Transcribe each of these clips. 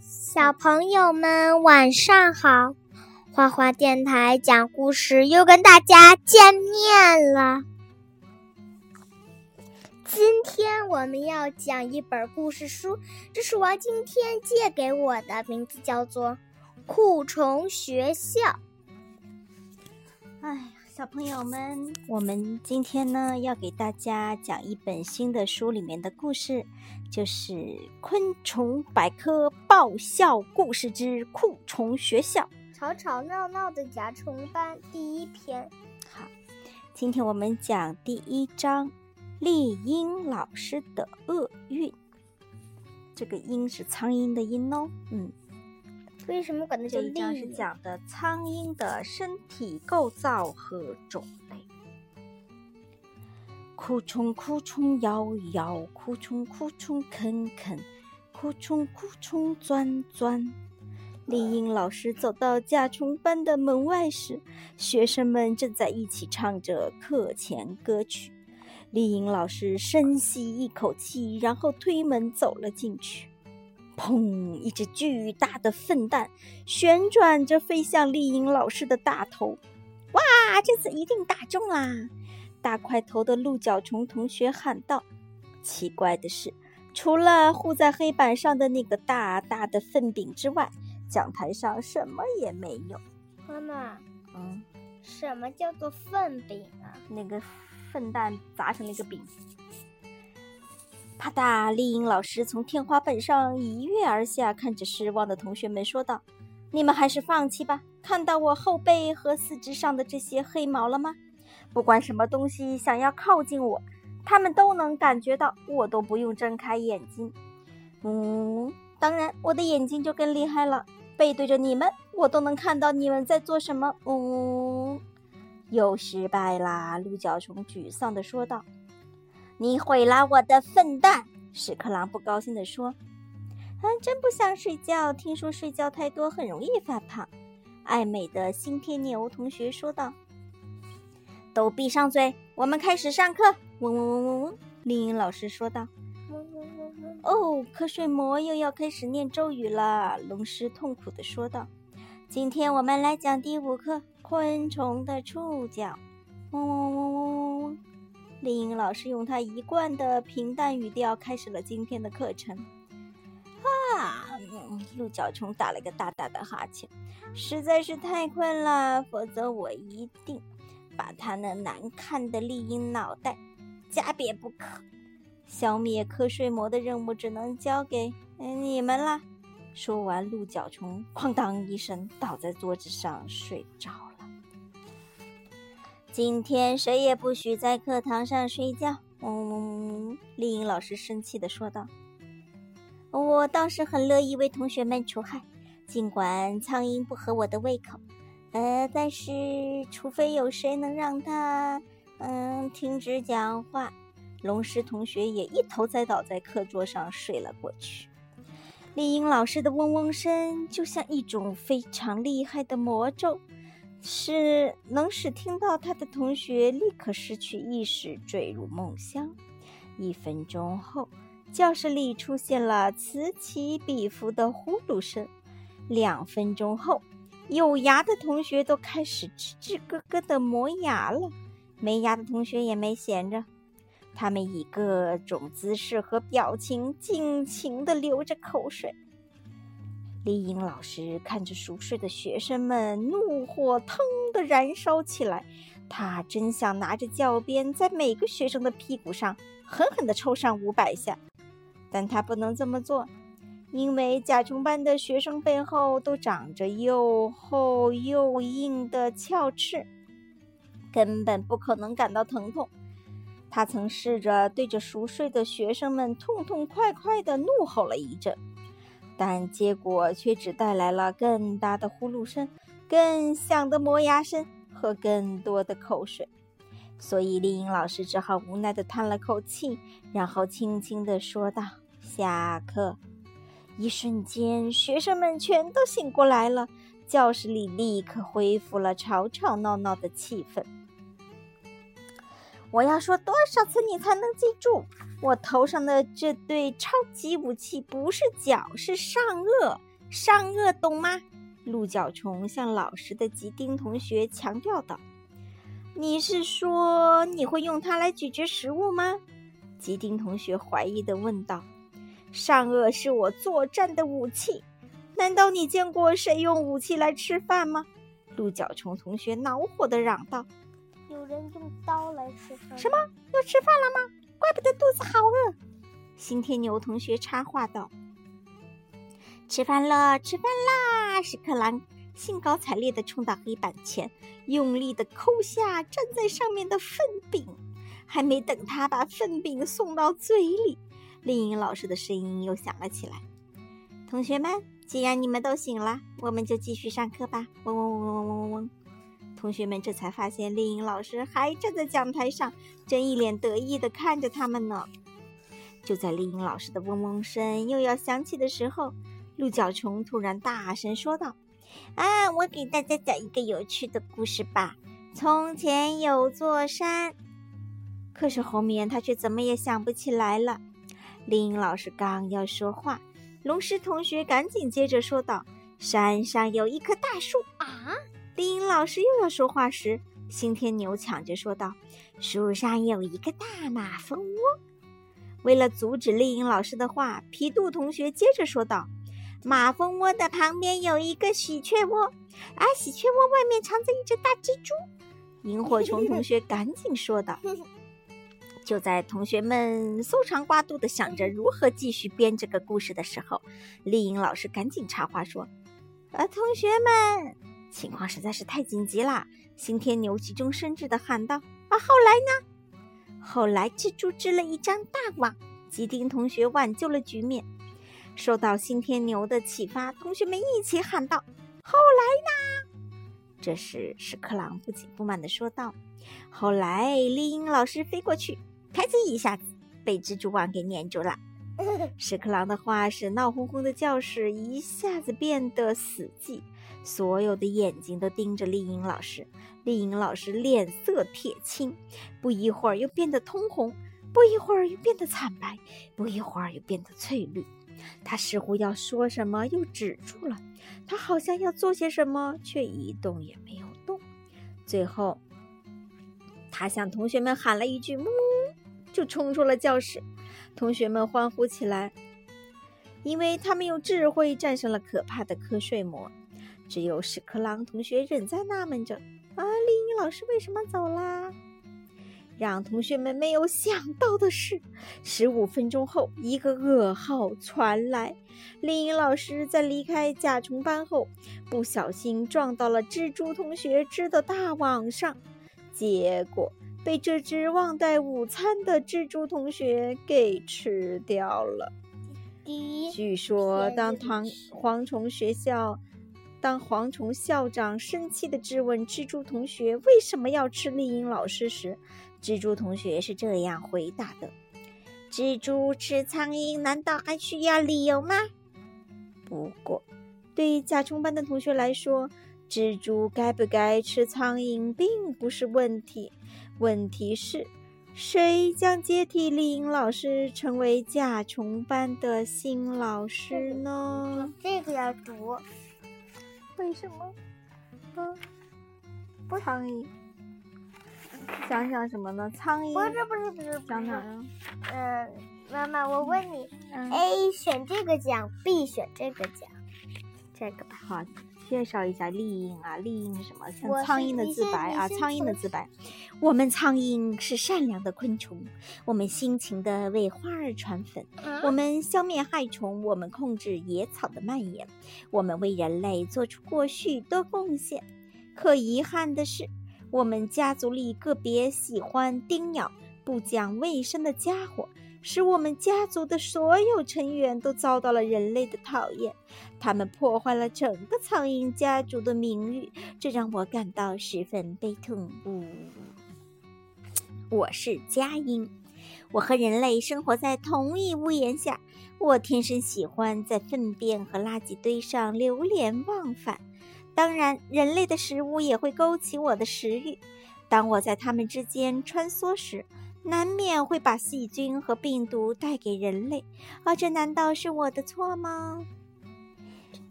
小朋友们晚上好，花花电台讲故事又跟大家见面了。今天我们要讲一本故事书，这是我今天借给我的，名字叫做《酷虫学校》。哎呀。小朋友们，我们今天呢要给大家讲一本新的书里面的故事，就是《昆虫百科爆笑故事之酷虫学校》。吵吵闹闹的甲虫班第一篇。好，今天我们讲第一章，丽英老师的厄运。这个“鹰”是苍蝇的“鹰”哦，嗯。为什么管它叫这一章是讲的苍蝇的身体构造和种类。哭虫哭虫摇摇，哭虫哭虫啃啃，哭虫哭虫钻钻。丽英老师走到甲虫班的门外时，学生们正在一起唱着课前歌曲。丽英老师深吸一口气，然后推门走了进去。砰！一只巨大的粪蛋旋转着飞向丽颖老师的大头。哇，这次一定打中啦！大块头的鹿角虫同学喊道。奇怪的是，除了糊在黑板上的那个大大的粪饼之外，讲台上什么也没有。妈妈，嗯，什么叫做粪饼啊？那个粪蛋砸成了一个饼。啪嗒！丽英老师从天花板上一跃而下，看着失望的同学们说道：“你们还是放弃吧。看到我后背和四肢上的这些黑毛了吗？不管什么东西想要靠近我，他们都能感觉到，我都不用睁开眼睛。嗯，当然，我的眼睛就更厉害了，背对着你们，我都能看到你们在做什么。嗯，又失败啦！”鹿角虫沮丧地说道。你毁了我的粪蛋！屎壳郎不高兴地说：“啊，真不想睡觉。听说睡觉太多很容易发胖。”爱美的新天牛同学说道：“都闭上嘴，我们开始上课。”嗡嗡嗡嗡嗡，丽英老师说道：“哦，瞌睡魔又要开始念咒语了。”龙狮痛苦地说道：“今天我们来讲第五课：昆虫的触角。”嗡嗡嗡嗡嗡。丽英老师用她一贯的平淡语调开始了今天的课程。啊，鹿角虫打了个大大的哈欠，实在是太困了，否则我一定把他那难看的丽英脑袋夹瘪不可。消灭瞌睡魔的任务只能交给你们了。说完，鹿角虫哐当一声倒在桌子上睡着了。今天谁也不许在课堂上睡觉。嗯，丽英老师生气地说道：“我倒是很乐意为同学们除害，尽管苍蝇不合我的胃口。呃，但是除非有谁能让他嗯停止讲话。”龙狮同学也一头栽倒在课桌上睡了过去。丽英老师的嗡嗡声就像一种非常厉害的魔咒。是能使听到他的同学立刻失去意识，坠入梦乡。一分钟后，教室里出现了此起彼伏的呼噜声。两分钟后，有牙的同学都开始吱吱咯咯的磨牙了，没牙的同学也没闲着，他们以各种姿势和表情尽情地流着口水。丽英老师看着熟睡的学生们，怒火腾地燃烧起来。他真想拿着教鞭，在每个学生的屁股上狠狠地抽上五百下，但他不能这么做，因为甲虫班的学生背后都长着又厚又硬的鞘翅，根本不可能感到疼痛。他曾试着对着熟睡的学生们痛痛快快地怒吼了一阵。但结果却只带来了更大的呼噜声、更响的磨牙声和更多的口水，所以丽英老师只好无奈地叹了口气，然后轻轻地说道：“下课。”一瞬间，学生们全都醒过来了，教室里立刻恢复了吵吵闹闹的气氛。我要说多少次你才能记住？我头上的这对超级武器不是脚，是上颚。上颚懂吗？鹿角虫向老实的吉丁同学强调道：“你是说你会用它来咀嚼食物吗？”吉丁同学怀疑的问道：“上颚是我作战的武器，难道你见过谁用武器来吃饭吗？”鹿角虫同学恼火的嚷道：“有人用刀来吃饭？什么？要吃饭了吗？怪不得肚子好饿。”新天牛同学插话道：“吃饭了，吃饭啦！”屎壳郎兴高采烈的冲到黑板前，用力的抠下粘在上面的粪饼。还没等他把粪饼送到嘴里，丽颖老师的声音又响了起来：“同学们，既然你们都醒了，我们就继续上课吧！”嗡嗡嗡嗡嗡嗡嗡。同学们这才发现丽英老师还站在讲台上，正一脸得意的看着他们呢。就在丽英老师的嗡嗡声又要响起的时候，鹿角虫突然大声说道：“啊，我给大家讲一个有趣的故事吧！从前有座山。”可是后面他却怎么也想不起来了。丽英老师刚要说话，龙狮同学赶紧接着说道：“山上有一棵大树啊！”丽英老师又要说话时，新天牛抢着说道：“树上有一个大马蜂窝。”为了阻止丽英老师的话，皮杜同学接着说道：“马蜂窝的旁边有一个喜鹊窝，而喜鹊窝外面藏着一只大蜘蛛。”萤火虫同学赶紧说道。就在同学们搜肠刮肚的想着如何继续编这个故事的时候，丽英老师赶紧插话说：“呃，同学们，情况实在是太紧急啦！”新天牛急中生智的喊道：“啊，后来呢？后来蜘蛛织了一张大网，吉丁同学挽救了局面。受到新天牛的启发，同学们一起喊道：‘后来呢？’这时屎壳郎不紧不慢地说道：‘后来，丽英老师飞过去。’”开机一下子被蜘蛛网给粘住了。屎壳郎的话使闹哄哄的教室一下子变得死寂，所有的眼睛都盯着丽英老师。丽英老师脸色铁青，不一会儿又变得通红，不一会儿又变得惨白，不一会儿又变得翠绿。他似乎要说什么，又止住了。他好像要做些什么，却一动也没有动。最后，他向同学们喊了一句：“木。”就冲出了教室，同学们欢呼起来，因为他们用智慧战胜了可怕的瞌睡魔。只有屎壳郎同学仍在纳闷着：啊，丽英老师为什么走啦？让同学们没有想到的是，十五分钟后，一个噩耗传来：丽英老师在离开甲虫班后，不小心撞到了蜘蛛同学织的大网上，结果。被这只忘带午餐的蜘蛛同学给吃掉了。据说，当唐蝗虫学校，当蝗虫校长生气的质问蜘蛛同学为什么要吃丽英老师时，蜘蛛同学是这样回答的：“蜘蛛吃苍蝇，难道还需要理由吗？”不过，对于甲虫班的同学来说，蜘蛛该不该吃苍蝇并不是问题。问题是，谁将接替丽英老师成为甲虫班的新老师呢？这个要读。为什么？嗯，苍蝇。想想什么呢？苍蝇。不是不是不是。想哪呀？嗯，妈妈，我问你，A 选这个奖，B 选这个奖，这个吧。好。介绍一下丽英啊，丽英是什么？像苍蝇的自白啊，苍蝇的自白。我们苍蝇是善良的昆虫，我们辛勤的为花儿传粉，我们消灭害虫，我们控制野草的蔓延，我们为人类做出过许多贡献。可遗憾的是，我们家族里个别喜欢叮咬、不讲卫生的家伙。使我们家族的所有成员都遭到了人类的讨厌，他们破坏了整个苍蝇家族的名誉，这让我感到十分悲痛。呜，我是佳音，我和人类生活在同一屋檐下。我天生喜欢在粪便和垃圾堆上流连忘返，当然，人类的食物也会勾起我的食欲。当我在它们之间穿梭时。难免会把细菌和病毒带给人类，而这难道是我的错吗？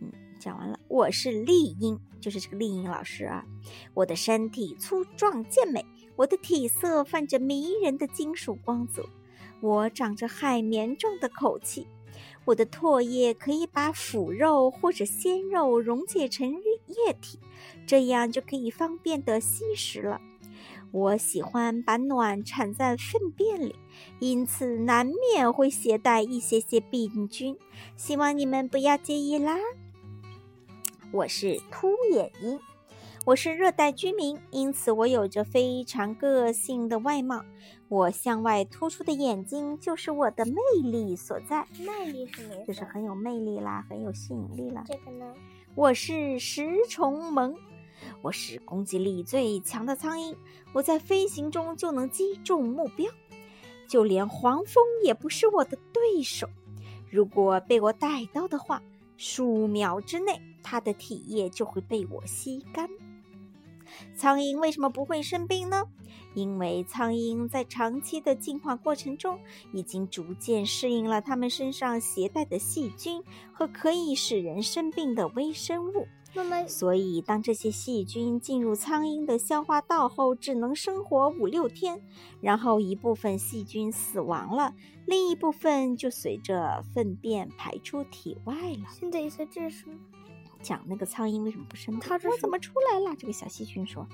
嗯讲完了，我是丽英，就是这个丽英老师啊。我的身体粗壮健美，我的体色泛着迷人的金属光泽，我长着海绵状的口气。我的唾液可以把腐肉或者鲜肉溶解成液体，这样就可以方便的吸食了。我喜欢把卵产在粪便里，因此难免会携带一些些病菌，希望你们不要介意啦。我是秃眼鹰。我是热带居民，因此我有着非常个性的外貌。我向外突出的眼睛就是我的魅力所在。魅力是什就是很有魅力啦，很有吸引力啦。这个呢？我是食虫虻，我是攻击力最强的苍蝇。我在飞行中就能击中目标，就连黄蜂也不是我的对手。如果被我逮到的话，数秒之内，它的体液就会被我吸干。苍蝇为什么不会生病呢？因为苍蝇在长期的进化过程中，已经逐渐适应了它们身上携带的细菌和可以使人生病的微生物。那么，所以当这些细菌进入苍蝇的消化道后，只能生活五六天，然后一部分细菌死亡了，另一部分就随着粪便排出体外了。现在意思这是？讲那个苍蝇为什么不生病？它怎么出来了？这个小细菌说，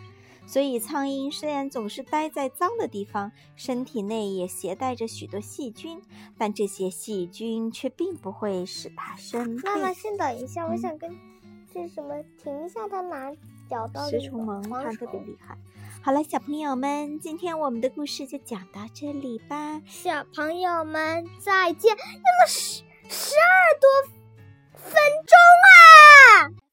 所以苍蝇虽然总是待在脏的地方，身体内也携带着许多细菌，但这些细菌却并不会使它生病。妈妈，先等一下，我想跟是什么？停一下，他拿找到食虫王？他特别厉害。好了，小朋友们，今天我们的故事就讲到这里吧。小朋友们，再见！用了十十二多分钟啊！